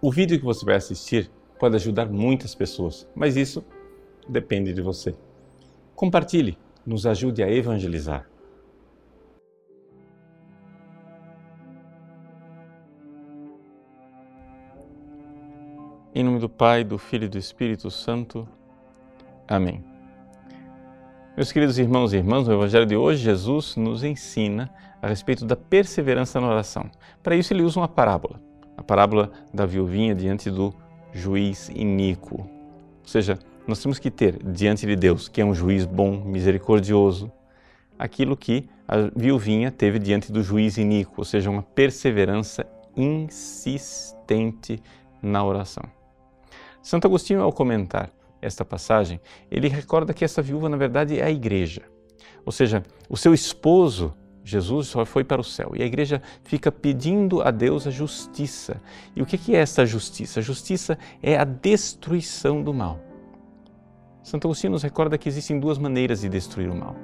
O vídeo que você vai assistir pode ajudar muitas pessoas, mas isso depende de você. Compartilhe, nos ajude a evangelizar. Em nome do Pai, do Filho e do Espírito Santo. Amém. Meus queridos irmãos e irmãs, no Evangelho de hoje, Jesus nos ensina a respeito da perseverança na oração. Para isso, ele usa uma parábola, parábola da viuvinha diante do juiz iníquo. Ou seja, nós temos que ter diante de Deus, que é um juiz bom, misericordioso, aquilo que a viuvinha teve diante do juiz iníquo, ou seja, uma perseverança insistente na oração. Santo Agostinho, ao comentar esta passagem, ele recorda que essa viúva, na verdade, é a igreja. Ou seja, o seu esposo, Jesus, só foi para o céu. E a igreja fica pedindo a Deus a justiça. E o que é essa justiça? A justiça é a destruição do mal. Santo Agostinho nos recorda que existem duas maneiras de destruir o mal.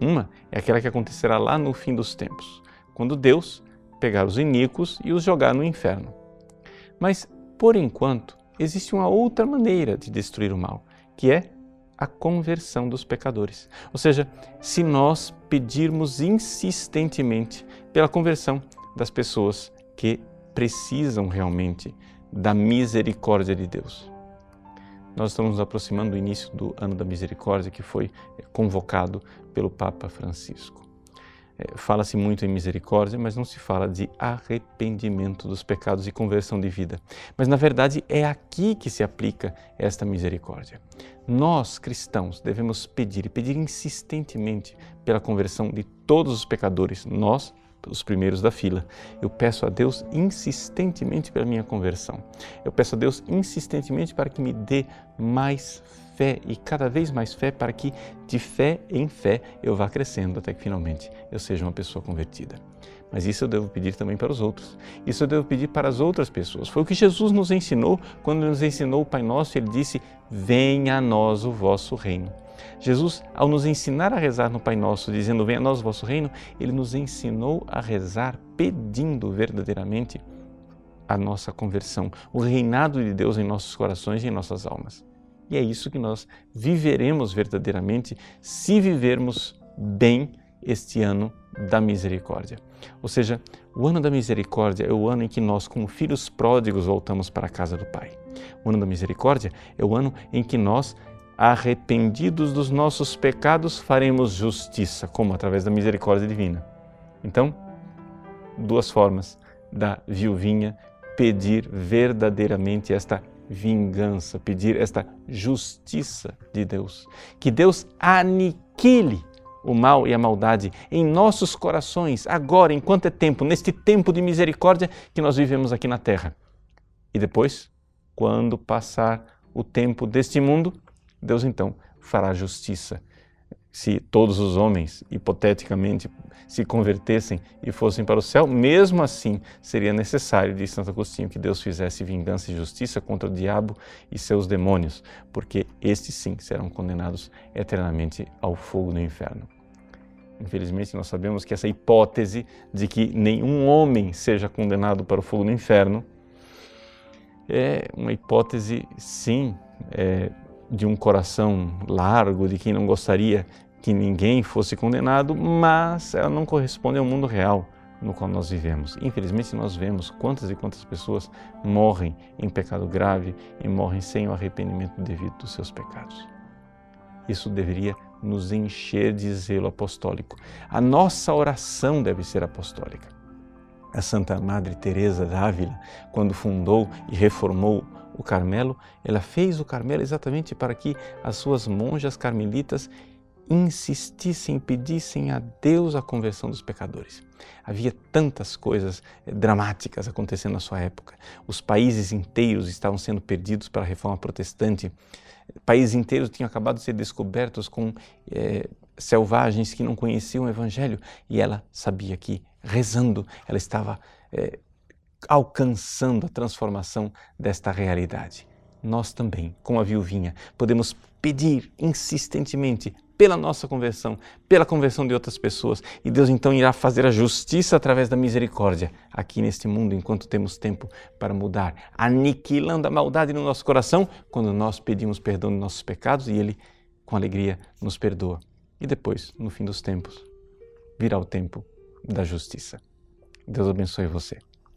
Uma é aquela que acontecerá lá no fim dos tempos, quando Deus pegar os iníquos e os jogar no inferno. Mas, por enquanto, existe uma outra maneira de destruir o mal, que é a conversão dos pecadores. Ou seja, se nós pedirmos insistentemente pela conversão das pessoas que precisam realmente da misericórdia de Deus. Nós estamos nos aproximando do início do ano da misericórdia que foi convocado pelo Papa Francisco. É, fala-se muito em misericórdia, mas não se fala de arrependimento dos pecados e conversão de vida. Mas na verdade é aqui que se aplica esta misericórdia. Nós, cristãos, devemos pedir e pedir insistentemente pela conversão de todos os pecadores, nós, os primeiros da fila. Eu peço a Deus insistentemente pela minha conversão. Eu peço a Deus insistentemente para que me dê mais fé e cada vez mais fé para que de fé em fé eu vá crescendo até que finalmente eu seja uma pessoa convertida. Mas isso eu devo pedir também para os outros. Isso eu devo pedir para as outras pessoas. Foi o que Jesus nos ensinou quando nos ensinou o Pai Nosso. Ele disse: Venha a nós o vosso reino. Jesus, ao nos ensinar a rezar no Pai Nosso, dizendo Venha a nós o vosso reino, ele nos ensinou a rezar pedindo verdadeiramente a nossa conversão, o reinado de Deus em nossos corações e em nossas almas. E é isso que nós viveremos verdadeiramente se vivermos bem este ano da misericórdia. Ou seja, o ano da misericórdia é o ano em que nós, como filhos pródigos, voltamos para a casa do Pai. O ano da misericórdia é o ano em que nós, arrependidos dos nossos pecados, faremos justiça, como através da misericórdia divina. Então, duas formas da viuvinha pedir verdadeiramente esta vingança, pedir esta justiça de Deus. Que Deus aniquile o mal e a maldade em nossos corações, agora, enquanto é tempo, neste tempo de misericórdia que nós vivemos aqui na terra. E depois, quando passar o tempo deste mundo, Deus então fará justiça se todos os homens, hipoteticamente, se convertessem e fossem para o céu, mesmo assim seria necessário, diz Santo Agostinho, que Deus fizesse vingança e justiça contra o diabo e seus demônios, porque estes sim serão condenados eternamente ao fogo do inferno. Infelizmente, nós sabemos que essa hipótese de que nenhum homem seja condenado para o fogo do inferno é uma hipótese, sim, é, de um coração largo, de quem não gostaria que ninguém fosse condenado, mas ela não corresponde ao mundo real no qual nós vivemos. Infelizmente, nós vemos quantas e quantas pessoas morrem em pecado grave e morrem sem o arrependimento devido dos seus pecados. Isso deveria nos encher de zelo apostólico. A nossa oração deve ser apostólica. A Santa Madre Teresa d'Ávila, quando fundou e reformou o Carmelo, ela fez o Carmelo exatamente para que as suas monjas carmelitas insistissem, pedissem a Deus a conversão dos pecadores. Havia tantas coisas eh, dramáticas acontecendo na sua época. Os países inteiros estavam sendo perdidos para a reforma protestante. Países inteiros tinham acabado de ser descobertos com é, selvagens que não conheciam o Evangelho e ela sabia que, rezando, ela estava é, alcançando a transformação desta realidade. nós também, como a viuvinha, podemos pedir insistentemente pela nossa conversão, pela conversão de outras pessoas, e Deus então irá fazer a justiça através da misericórdia aqui neste mundo, enquanto temos tempo para mudar, aniquilando a maldade no nosso coração quando nós pedimos perdão de nossos pecados e Ele, com alegria, nos perdoa. E depois, no fim dos tempos, virá o tempo da justiça. Deus abençoe você.